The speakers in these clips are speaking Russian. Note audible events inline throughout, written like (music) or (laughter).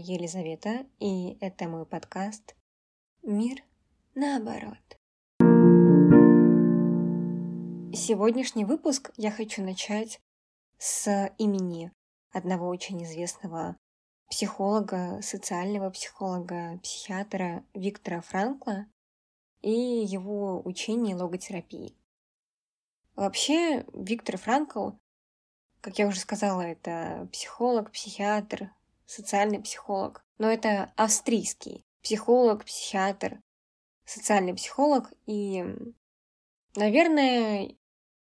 Елизавета, и это мой подкаст «Мир наоборот». Сегодняшний выпуск я хочу начать с имени одного очень известного психолога, социального психолога, психиатра Виктора Франкла и его учения логотерапии. Вообще, Виктор Франкл как я уже сказала, это психолог, психиатр, социальный психолог. Но это австрийский психолог, психиатр, социальный психолог. И, наверное,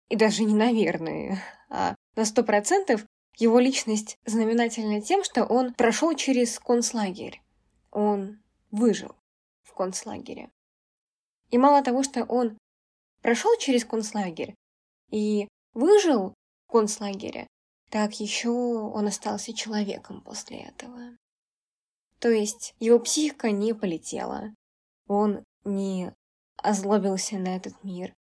и даже не наверное, а на сто процентов его личность знаменательна тем, что он прошел через концлагерь. Он выжил в концлагере. И мало того, что он прошел через концлагерь и выжил концлагеря, так еще он остался человеком после этого. То есть его психика не полетела, он не озлобился на этот мир,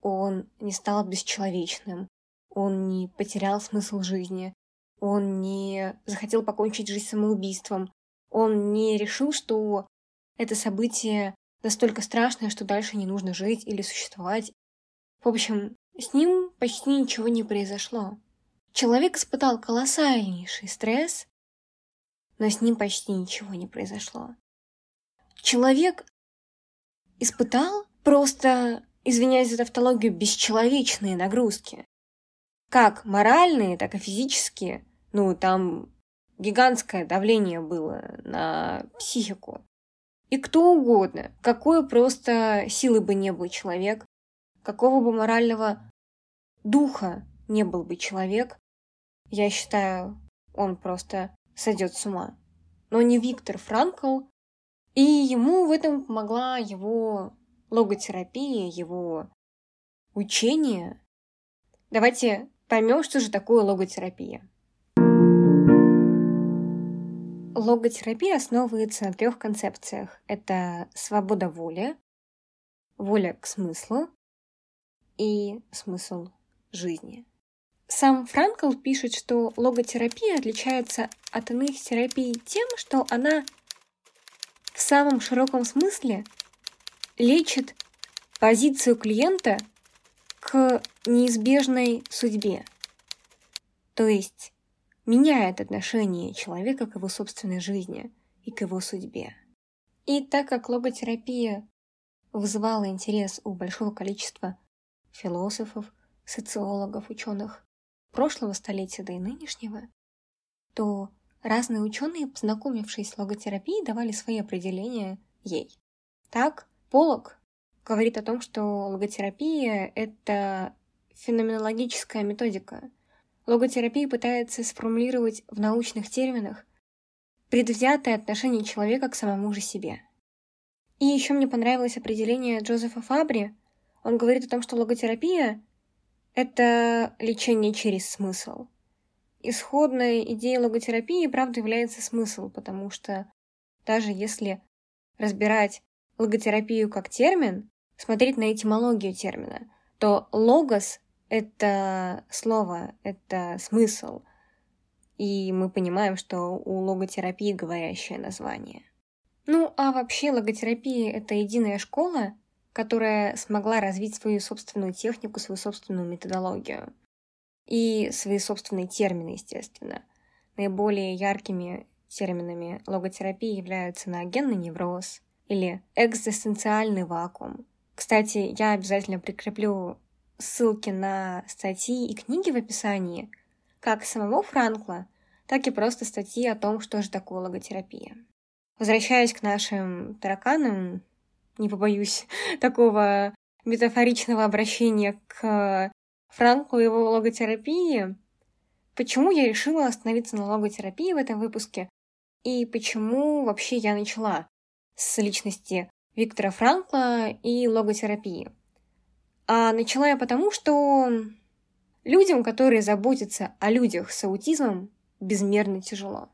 он не стал бесчеловечным, он не потерял смысл жизни, он не захотел покончить жизнь самоубийством, он не решил, что это событие настолько страшное, что дальше не нужно жить или существовать. В общем, с ним почти ничего не произошло. Человек испытал колоссальнейший стресс, но с ним почти ничего не произошло. Человек испытал просто, извиняюсь за тавтологию, бесчеловечные нагрузки. Как моральные, так и физические. Ну, там гигантское давление было на психику. И кто угодно, какой просто силы бы не был человек, какого бы морального духа не был бы человек, я считаю, он просто сойдет с ума. Но не Виктор Франкл, и ему в этом помогла его логотерапия, его учение. Давайте поймем, что же такое логотерапия. Логотерапия основывается на трех концепциях. Это свобода воли, воля к смыслу и смысл жизни. Сам Франкл пишет, что логотерапия отличается от иных терапий тем, что она в самом широком смысле лечит позицию клиента к неизбежной судьбе. То есть меняет отношение человека к его собственной жизни и к его судьбе. И так как логотерапия вызывала интерес у большого количества философов, социологов, ученых прошлого столетия, да и нынешнего, то разные ученые, познакомившись с логотерапией, давали свои определения ей. Так, Полок говорит о том, что логотерапия — это феноменологическая методика. Логотерапия пытается сформулировать в научных терминах предвзятое отношение человека к самому же себе. И еще мне понравилось определение Джозефа Фабри. Он говорит о том, что логотерапия это лечение через смысл. Исходной идеей логотерапии, правда, является смысл, потому что даже если разбирать логотерапию как термин, смотреть на этимологию термина, то логос — это слово, это смысл. И мы понимаем, что у логотерапии говорящее название. Ну, а вообще логотерапия — это единая школа, которая смогла развить свою собственную технику, свою собственную методологию и свои собственные термины, естественно. Наиболее яркими терминами логотерапии являются неогенный невроз или экзистенциальный вакуум. Кстати, я обязательно прикреплю ссылки на статьи и книги в описании, как самого Франкла, так и просто статьи о том, что же такое логотерапия. Возвращаясь к нашим тараканам, не побоюсь (laughs) такого метафоричного обращения к Франку и его логотерапии. Почему я решила остановиться на логотерапии в этом выпуске? И почему вообще я начала с личности Виктора Франкла и логотерапии? А начала я потому, что людям, которые заботятся о людях с аутизмом, безмерно тяжело.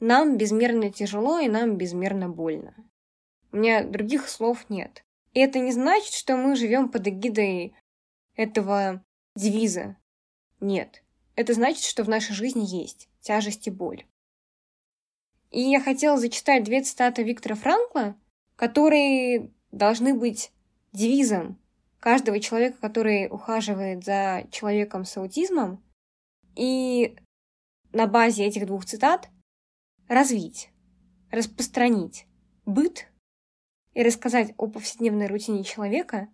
Нам безмерно тяжело и нам безмерно больно. У меня других слов нет. И это не значит, что мы живем под эгидой этого девиза. Нет. Это значит, что в нашей жизни есть тяжесть и боль. И я хотела зачитать две цитаты Виктора Франкла, которые должны быть девизом каждого человека, который ухаживает за человеком с аутизмом, и на базе этих двух цитат развить, распространить быт и рассказать о повседневной рутине человека,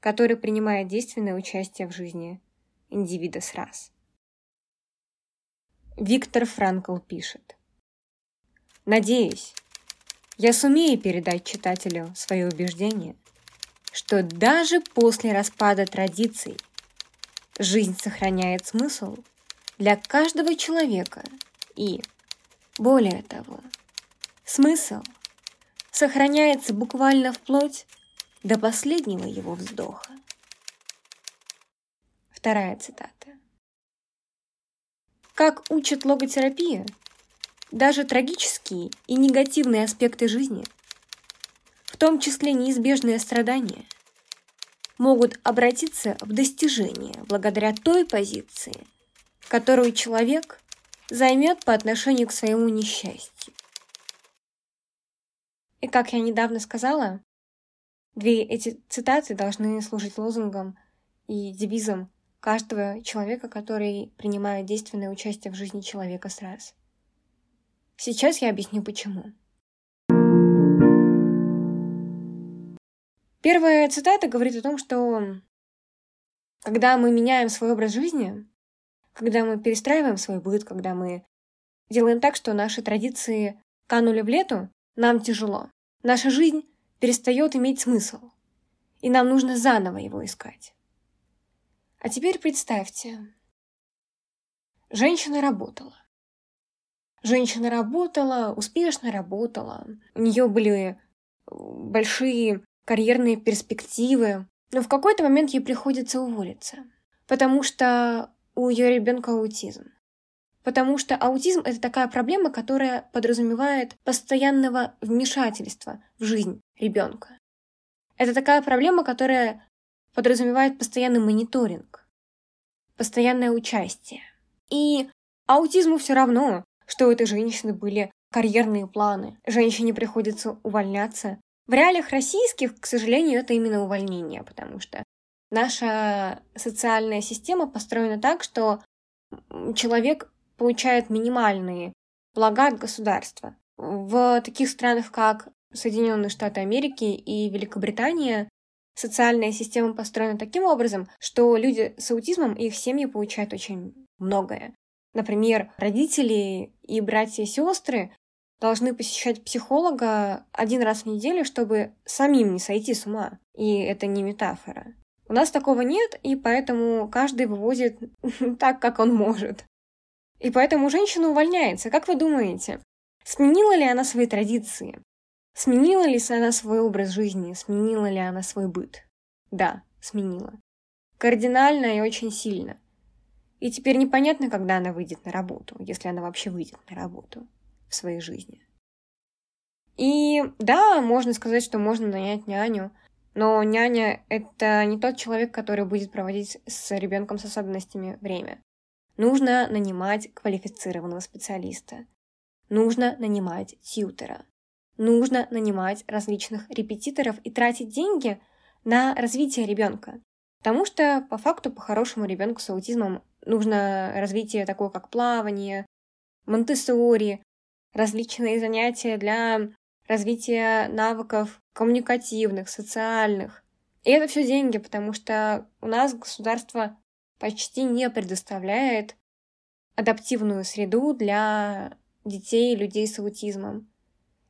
который принимает действенное участие в жизни индивида с раз. Виктор Франкл пишет. Надеюсь, я сумею передать читателю свое убеждение, что даже после распада традиций жизнь сохраняет смысл для каждого человека и, более того, смысл сохраняется буквально вплоть до последнего его вздоха. Вторая цитата. Как учит логотерапия, даже трагические и негативные аспекты жизни, в том числе неизбежные страдания, могут обратиться в достижение благодаря той позиции, которую человек займет по отношению к своему несчастью. И как я недавно сказала, две эти цитаты должны служить лозунгом и девизом каждого человека, который принимает действенное участие в жизни человека сразу. Сейчас я объясню почему. Первая цитата говорит о том, что когда мы меняем свой образ жизни, когда мы перестраиваем свой быт, когда мы делаем так, что наши традиции канули в лету, нам тяжело. Наша жизнь перестает иметь смысл, и нам нужно заново его искать. А теперь представьте, женщина работала. Женщина работала, успешно работала. У нее были большие карьерные перспективы. Но в какой-то момент ей приходится уволиться, потому что у ее ребенка аутизм. Потому что аутизм – это такая проблема, которая подразумевает постоянного вмешательства в жизнь ребенка. Это такая проблема, которая подразумевает постоянный мониторинг, постоянное участие. И аутизму все равно, что у этой женщины были карьерные планы. Женщине приходится увольняться. В реалиях российских, к сожалению, это именно увольнение, потому что наша социальная система построена так, что человек получает минимальные блага от государства. В таких странах, как Соединенные Штаты Америки и Великобритания, социальная система построена таким образом, что люди с аутизмом и их семьи получают очень многое. Например, родители и братья и сестры должны посещать психолога один раз в неделю, чтобы самим не сойти с ума. И это не метафора. У нас такого нет, и поэтому каждый вывозит (laughs) так, как он может. И поэтому женщина увольняется. Как вы думаете, сменила ли она свои традиции? Сменила ли она свой образ жизни? Сменила ли она свой быт? Да, сменила. Кардинально и очень сильно. И теперь непонятно, когда она выйдет на работу, если она вообще выйдет на работу в своей жизни. И да, можно сказать, что можно нанять няню, но няня — это не тот человек, который будет проводить с ребенком с особенностями время. Нужно нанимать квалифицированного специалиста. Нужно нанимать тьютера. Нужно нанимать различных репетиторов и тратить деньги на развитие ребенка. Потому что, по факту, по-хорошему, ребенку с аутизмом нужно развитие такое, как плавание, монтессори, различные занятия для развития навыков коммуникативных, социальных. И это все деньги, потому что у нас государство почти не предоставляет адаптивную среду для детей и людей с аутизмом.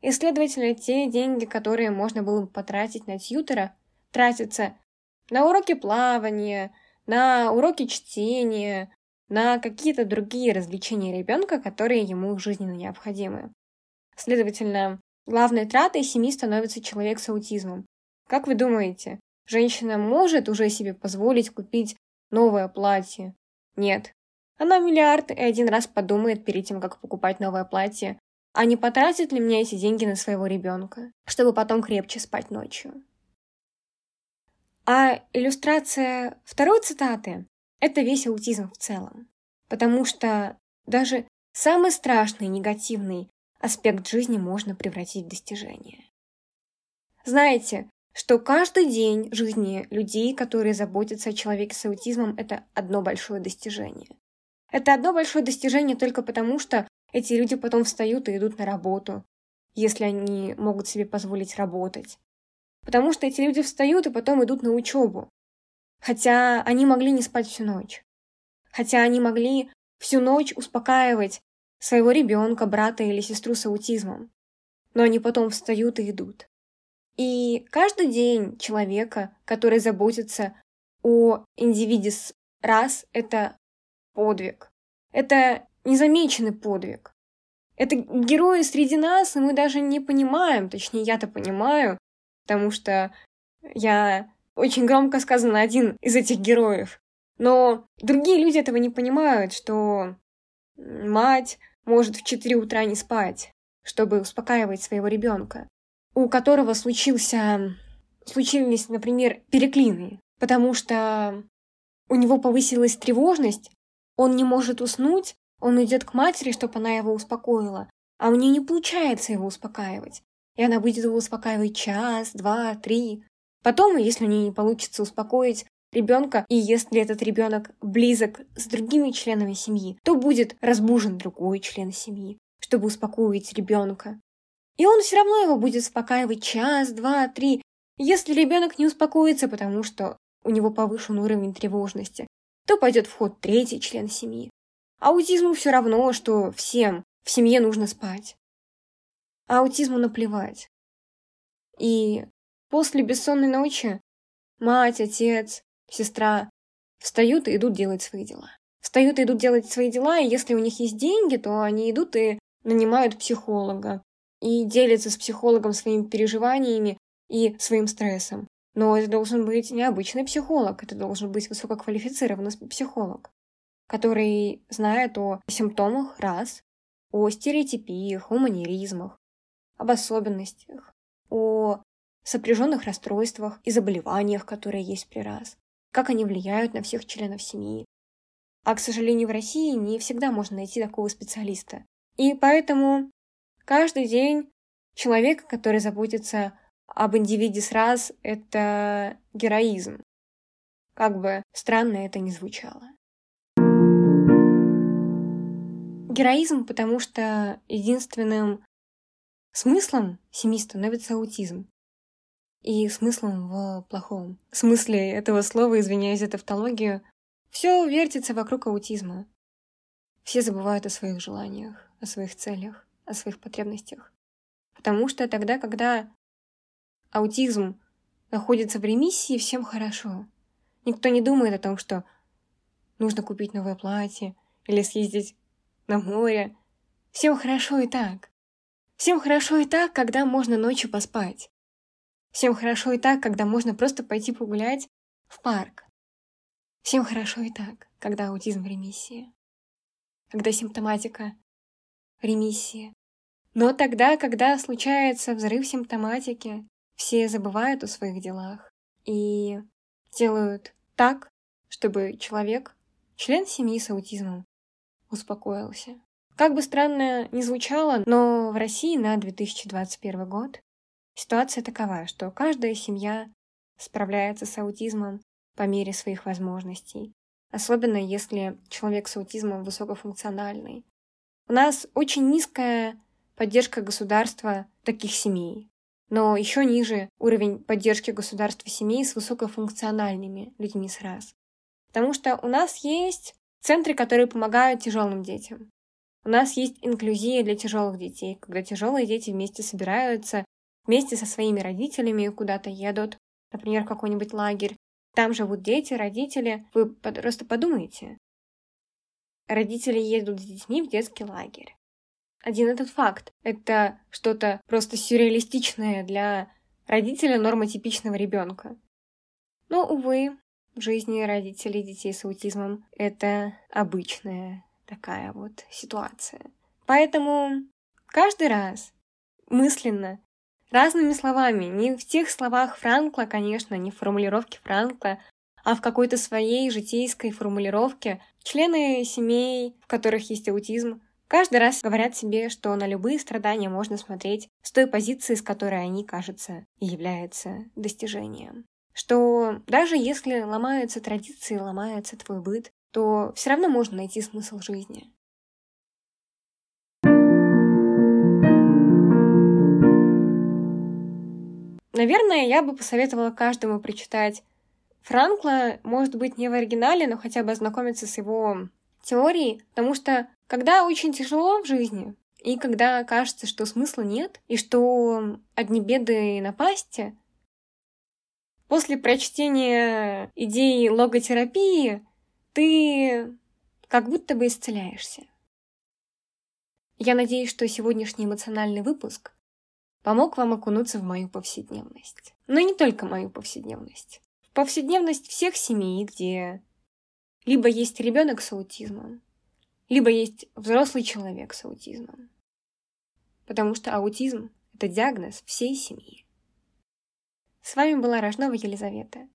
И, следовательно, те деньги, которые можно было бы потратить на тьютера, тратятся на уроки плавания, на уроки чтения, на какие-то другие развлечения ребенка, которые ему жизненно необходимы. Следовательно, главной тратой семьи становится человек с аутизмом. Как вы думаете, женщина может уже себе позволить купить новое платье. Нет. Она миллиард и один раз подумает перед тем, как покупать новое платье, а не потратит ли мне эти деньги на своего ребенка, чтобы потом крепче спать ночью. А иллюстрация второй цитаты – это весь аутизм в целом. Потому что даже самый страшный негативный аспект жизни можно превратить в достижение. Знаете, что каждый день жизни людей, которые заботятся о человеке с аутизмом, это одно большое достижение. Это одно большое достижение только потому, что эти люди потом встают и идут на работу, если они могут себе позволить работать. Потому что эти люди встают и потом идут на учебу. Хотя они могли не спать всю ночь. Хотя они могли всю ночь успокаивать своего ребенка, брата или сестру с аутизмом. Но они потом встают и идут. И каждый день человека, который заботится о индивидис раз, это подвиг. Это незамеченный подвиг. Это герои среди нас, и мы даже не понимаем, точнее, я-то понимаю, потому что я очень громко сказано один из этих героев. Но другие люди этого не понимают, что мать может в 4 утра не спать, чтобы успокаивать своего ребенка у которого случился, случились, например, переклины, потому что у него повысилась тревожность, он не может уснуть, он идет к матери, чтобы она его успокоила, а у нее не получается его успокаивать. И она будет его успокаивать час, два, три. Потом, если у нее не получится успокоить ребенка, и если этот ребенок близок с другими членами семьи, то будет разбужен другой член семьи, чтобы успокоить ребенка. И он все равно его будет успокаивать час, два, три. Если ребенок не успокоится, потому что у него повышен уровень тревожности, то пойдет в ход третий член семьи. Аутизму все равно, что всем в семье нужно спать. А аутизму наплевать. И после бессонной ночи мать, отец, сестра встают и идут делать свои дела. Встают и идут делать свои дела, и если у них есть деньги, то они идут и нанимают психолога, и делится с психологом своими переживаниями и своим стрессом. Но это должен быть не обычный психолог, это должен быть высококвалифицированный психолог, который знает о симптомах раз, о стереотипиях, о манеризмах, об особенностях, о сопряженных расстройствах и заболеваниях, которые есть при раз, как они влияют на всех членов семьи. А, к сожалению, в России не всегда можно найти такого специалиста. И поэтому Каждый день человек, который заботится об индивиде с раз, это героизм. Как бы странно это ни звучало. Героизм, потому что единственным смыслом семьи становится аутизм. И смыслом в плохом смысле этого слова, извиняюсь за тавтологию, все вертится вокруг аутизма. Все забывают о своих желаниях, о своих целях о своих потребностях. Потому что тогда, когда аутизм находится в ремиссии, всем хорошо. Никто не думает о том, что нужно купить новое платье или съездить на море. Всем хорошо и так. Всем хорошо и так, когда можно ночью поспать. Всем хорошо и так, когда можно просто пойти погулять в парк. Всем хорошо и так, когда аутизм в ремиссии. Когда симптоматика ремиссии. Но тогда, когда случается взрыв симптоматики, все забывают о своих делах и делают так, чтобы человек, член семьи с аутизмом, успокоился. Как бы странно ни звучало, но в России на 2021 год ситуация такова, что каждая семья справляется с аутизмом по мере своих возможностей. Особенно если человек с аутизмом высокофункциональный. У нас очень низкая поддержка государства таких семей. Но еще ниже уровень поддержки государства семей с высокофункциональными людьми с раз. Потому что у нас есть центры, которые помогают тяжелым детям. У нас есть инклюзия для тяжелых детей, когда тяжелые дети вместе собираются, вместе со своими родителями куда-то едут, например, в какой-нибудь лагерь. Там живут дети, родители. Вы просто подумайте. Родители едут с детьми в детский лагерь. Один этот факт — это что-то просто сюрреалистичное для родителя нормотипичного ребенка. Но, увы, в жизни родителей детей с аутизмом это обычная такая вот ситуация. Поэтому каждый раз мысленно, разными словами, не в тех словах Франкла, конечно, не в формулировке Франкла, а в какой-то своей житейской формулировке, члены семей, в которых есть аутизм, каждый раз говорят себе, что на любые страдания можно смотреть с той позиции, с которой они, кажется, и являются достижением. Что даже если ломаются традиции, ломается твой быт, то все равно можно найти смысл жизни. Наверное, я бы посоветовала каждому прочитать Франкла, может быть, не в оригинале, но хотя бы ознакомиться с его теорией, потому что когда очень тяжело в жизни, и когда кажется, что смысла нет, и что одни беды и напасти, после прочтения идеи логотерапии ты как будто бы исцеляешься. Я надеюсь, что сегодняшний эмоциональный выпуск помог вам окунуться в мою повседневность. Но не только мою повседневность. В повседневность всех семей, где либо есть ребенок с аутизмом, либо есть взрослый человек с аутизмом. Потому что аутизм – это диагноз всей семьи. С вами была Рожнова Елизавета.